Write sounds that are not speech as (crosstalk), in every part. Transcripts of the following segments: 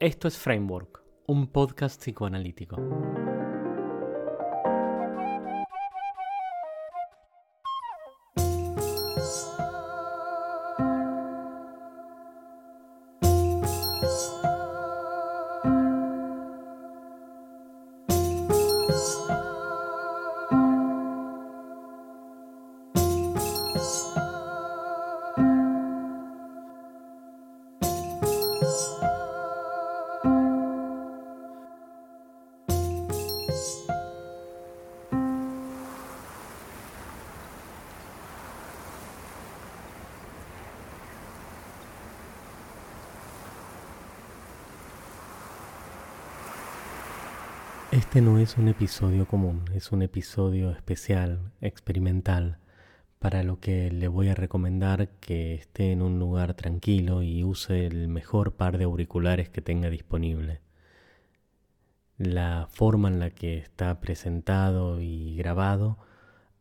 Esto es Framework, un podcast psicoanalítico. Este no es un episodio común, es un episodio especial, experimental, para lo que le voy a recomendar que esté en un lugar tranquilo y use el mejor par de auriculares que tenga disponible. La forma en la que está presentado y grabado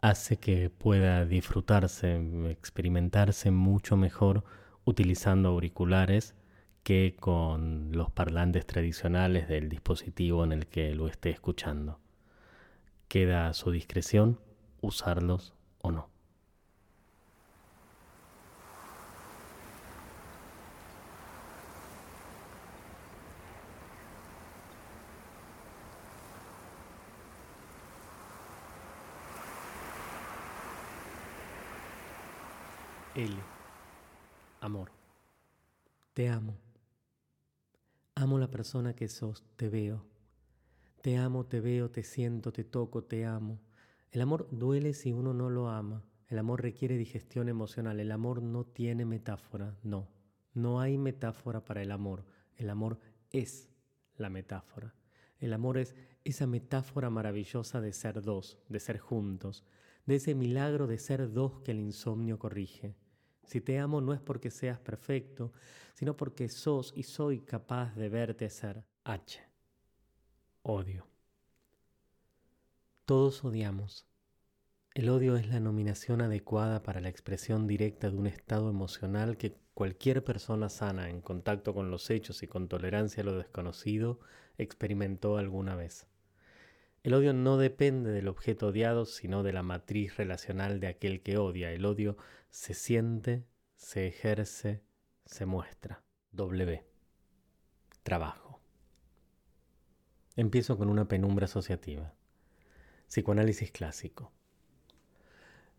hace que pueda disfrutarse, experimentarse mucho mejor utilizando auriculares que con los parlantes tradicionales del dispositivo en el que lo esté escuchando. Queda a su discreción usarlos o no. L. Amor. Te amo. Amo la persona que sos, te veo. Te amo, te veo, te siento, te toco, te amo. El amor duele si uno no lo ama. El amor requiere digestión emocional. El amor no tiene metáfora, no. No hay metáfora para el amor. El amor es la metáfora. El amor es esa metáfora maravillosa de ser dos, de ser juntos, de ese milagro de ser dos que el insomnio corrige. Si te amo no es porque seas perfecto, sino porque sos y soy capaz de verte ser. H. Odio. Todos odiamos. El odio es la nominación adecuada para la expresión directa de un estado emocional que cualquier persona sana en contacto con los hechos y con tolerancia a lo desconocido experimentó alguna vez. El odio no depende del objeto odiado, sino de la matriz relacional de aquel que odia. El odio se siente, se ejerce, se muestra. W. Trabajo. Empiezo con una penumbra asociativa. Psicoanálisis clásico.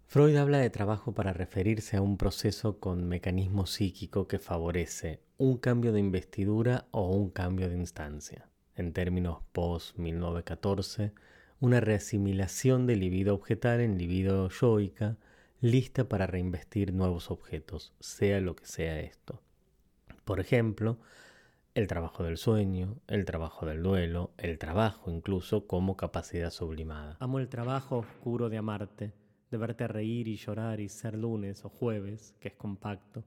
Freud habla de trabajo para referirse a un proceso con mecanismo psíquico que favorece un cambio de investidura o un cambio de instancia en términos post-1914, una reasimilación del libido objetal en libido yoica, lista para reinvestir nuevos objetos, sea lo que sea esto. Por ejemplo, el trabajo del sueño, el trabajo del duelo, el trabajo incluso como capacidad sublimada. Amo el trabajo oscuro de amarte, de verte reír y llorar y ser lunes o jueves, que es compacto.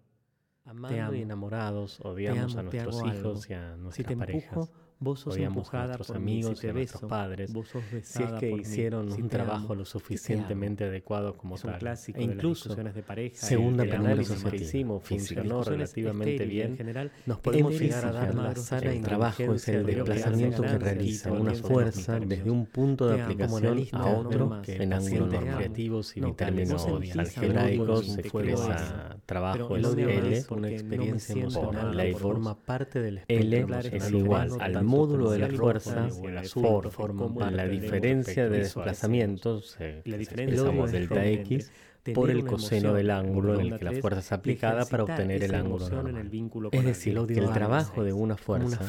Amando y enamorados, odiamos a nuestros hijos y a nuestras si parejas. Vos sos empujada a nuestros amigos y a nuestros padres, vos sos si es que hicieron un trabajo lo suficientemente adecuado como tal. e incluso, de, de pareja, segunda el análisis que hicimos funcionó relativamente bien, en general, nos podemos llegar a dar la sana el trabajo es el desplazamiento que realiza una fuerza desde un punto de aplicación a otro en ángulos creativos y vitales algebraicos se expresa trabajo es L, una experiencia emocional, la forma parte del L es igual al módulo de la fuerza por forma la diferencia de desplazamientos, expresamos delta x por el coseno del ángulo en el que la fuerza es aplicada para obtener el ángulo Es decir, que el trabajo de una fuerza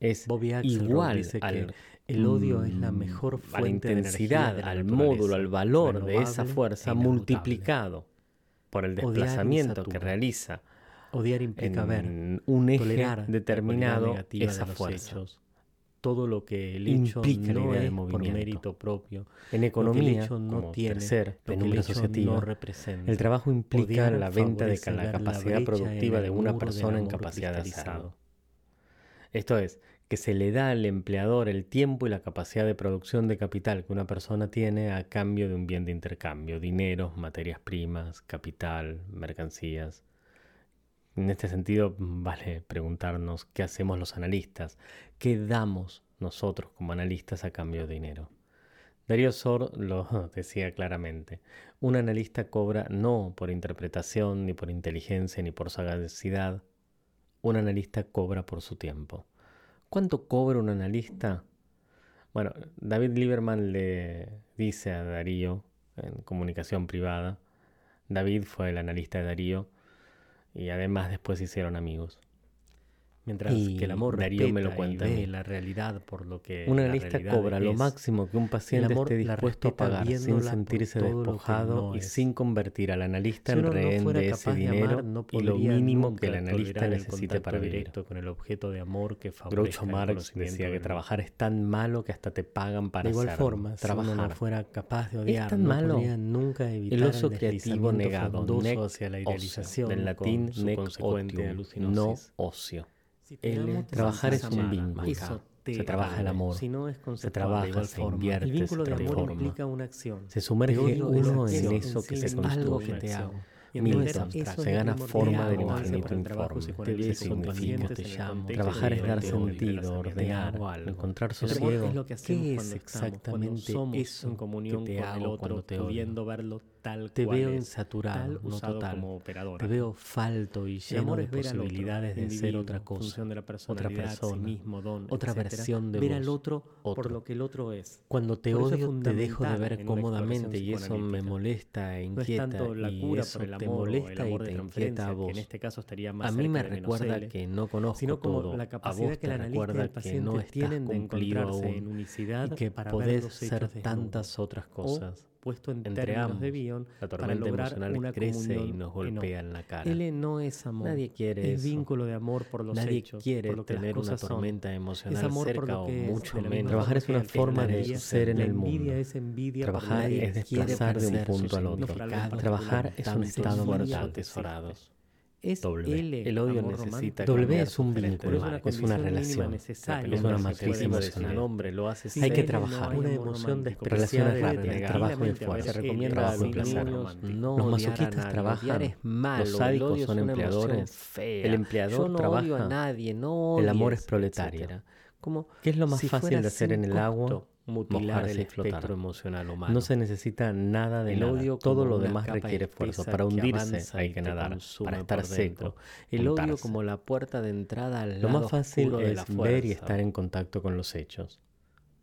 es igual al el odio es la mejor fuente a la intensidad, al módulo, al valor de esa fuerza multiplicado por el desplazamiento que realiza Odiar implica ver, un eje determinado esa fuerza. Todo lo que el hecho implica no es por mérito propio. En economía, el hecho no tiene, tercer penumbra asociativa, no representa. El trabajo implica la venta de la capacidad productiva de una persona en capacidad de hacerlo. Esto es, que se le da al empleador el tiempo y la capacidad de producción de capital que una persona tiene a cambio de un bien de intercambio, dinero, materias primas, capital, mercancías En este sentido, vale preguntarnos qué hacemos los analistas, qué damos nosotros como analistas a cambio de dinero. Darío Sor lo (laughs) decía claramente, un analista cobra no por interpretación, ni por inteligencia, ni por sagacidad, un analista cobra por su tiempo. ¿Cuánto cobra un analista? Bueno, David Lieberman le dice a Darío en comunicación privada, David fue el analista de Darío y además después hicieron amigos. Mientras que el amor Darío me lo cuenta y ve la realidad por lo que un analista cobra lo máximo que un paciente esté dispuesto a pagar sin sentirse despojado y sin convertir al analista en rehén de ese dinero y lo mínimo que el analista necesite para vivir. con el objeto de amor que Groucho Marx decía que trabajar es tan malo que hasta te pagan para de igual forma, trabajar. Si uno no fuera capaz de odiar, es tan no malo. nunca evitar el oso creativo negado, hacia la idealización, del latín nec no ocio trabajar es un vínculo. Se trabaja el amor, se trabaja, se invierte, el vínculo se transforma. De amor implica una acción. Se sumerge uno en eso que se construye. te hago. Milton, se gana forma del infinito informe. ¿Qué significa? Te llamo, Trabajar es dar sentido, ordenar, encontrar sosiego. ¿Qué es exactamente eso en comunión que te hago cuando te verlo tal te veo es, insaturado, no total. Como operadora. Te veo falto y lleno de posibilidades de ser otra cosa, de la otra persona, sí mismo, don, otra etcétera. versión de ver vos, al otro, otro, por lo que el otro es. Cuando te odio te dejo de ver cómodamente y eso me molesta e inquieta no es tanto la cura y eso por el amor, te molesta el y te inquieta a vos. En este caso estaría más a mí me recuerda que no conozco sino como todo. la capacidad a vos que te recuerda el que no estás cumplido aún en unicidad y que podés ser tantas otras cosas. Puesto en Entre términos ambos, de la para lograr emocional una crece y nos golpea en la cara. L no es amor. Nadie quiere es eso. vínculo de amor por los Nadie hechos. quiere por lo que las tener una son. tormenta emocional Es amor por o es, mucho menos. Trabajar es una forma de ser en el mundo. envidia es envidia Trabajar es desplazar de un punto al otro. Trabajar es un estado atesorados. Es W. L, El odio necesita. W es un vínculo, es una relación, necesaria es una matriz emocional. ser hombre lo hace Hay que no trabajar. hay Una emoción Relaciones rápidas, trabajo y esfuerzo. trabajo y placer. No Los masoquistas trabajan. Es malo. Los sádicos son empleadores. El empleador no odio a trabaja. nadie, no El amor odies, es proletario. Como ¿Qué es lo más si fácil de hacer en el agua? Mutilar Mojarse el y flotar. espectro emocional humano. No se necesita nada de El nada. odio Todo lo demás requiere esfuerzo. Para hundirse hay que nadar. Para estar seco. El odio untarse. como la puerta de entrada al Lo lado más fácil de es la ver y estar en contacto con los hechos.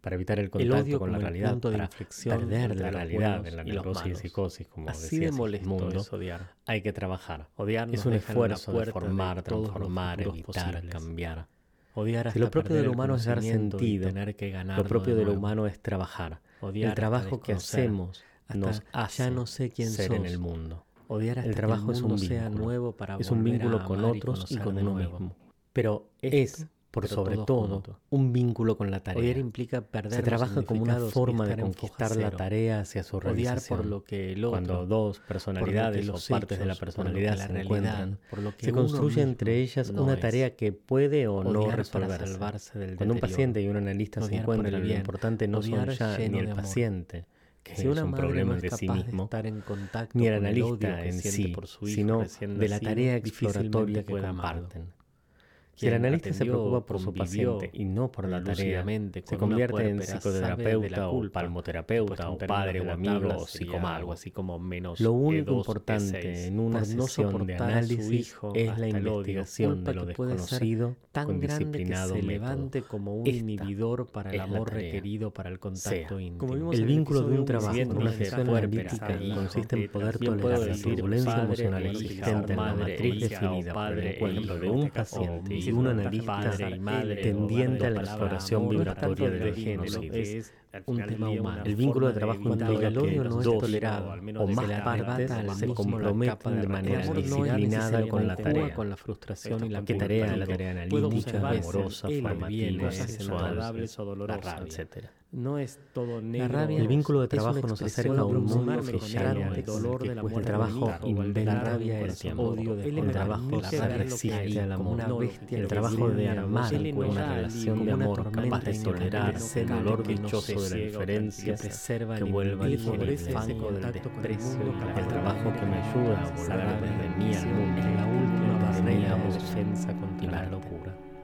Para evitar el El contacto odio con la realidad, punto de para perder la realidad en la neurosis y psicosis, como Así decía de molesto Sigmundo, es odiar. hay que trabajar. Odiar Es un esfuerzo de formar, transformar, evitar, posibles. cambiar. Odiar Si lo propio del el humano es dar y sentido, tener que Lo ganarlo propio de de lo humano es trabajar. Odiar el trabajo que hacemos nos ya hace no sé quién ser en sos. el mundo. Odiar hasta El que trabajo es un mundo sea vínculo. nuevo para Es un vínculo con y otros y conocer con uno nuevo. mismo. Pero es, por sobre todo un vínculo con la tarea. Odiar implica perder Se trabaja como una forma de conquistar la tarea hacia su Odiar realización. por lo que el otro, Cuando dos personalidades o partes de la personalidad la se encuentran, por lo que se construye entre ellas no una es. tarea que puede o no Odiar resolverse. salvarse del Cuando un paciente y un analista se Odiar el encuentran, lo importante no son Odiar ya ni el paciente, que Si es una un problema no de sí de mismo, estar en contacto ni el el analista que en sí, por su hijo sino de la tarea exploratoria que amarlo. Si el analista se preocupa por su paciente y no por la tarea, se convierte en psicoterapeuta o palmoterapeuta o padre o amigo o sería psicomago. algo así como menos Lo único E2, importante E6. en una no sesión de análisis hijo es la investigación de lo que puede ser desconocido tan con grande que disciplinado se levante como un Esta inhibidor para el amor requerido para el contacto íntimo. El vínculo de un trabajo con una gestión analítica consiste en poder tolerar la turbulencia emocional existente en la matriz definida por padre el e encuentro hijo, de un en paciente y un analista tendiente a la exploración vibratoria del de género es un tema humano. El vínculo de trabajo implica el odio no es tolerado, o más partes se comprometen de manera disciplinada con la tarea. con la frustración y la ¿Qué culpa. tarea? La tarea analítica, amorosa, formativa, sexual, agradables la. No es todo negro. rabia, el vínculo de trabajo nos acerca a un mundo no el dolor de la muerte trabajo bonita, o el la rabia del es odio de el trabajo resiste al amor. el trabajo de armar una relación de amor capaz de tolerar el dolor dichoso de la ciega o diferencia que el vuelva el el contacto con el desprecio el trabajo que me ayuda a volver desde mí al mundo la última rey de la defensa contra la locura.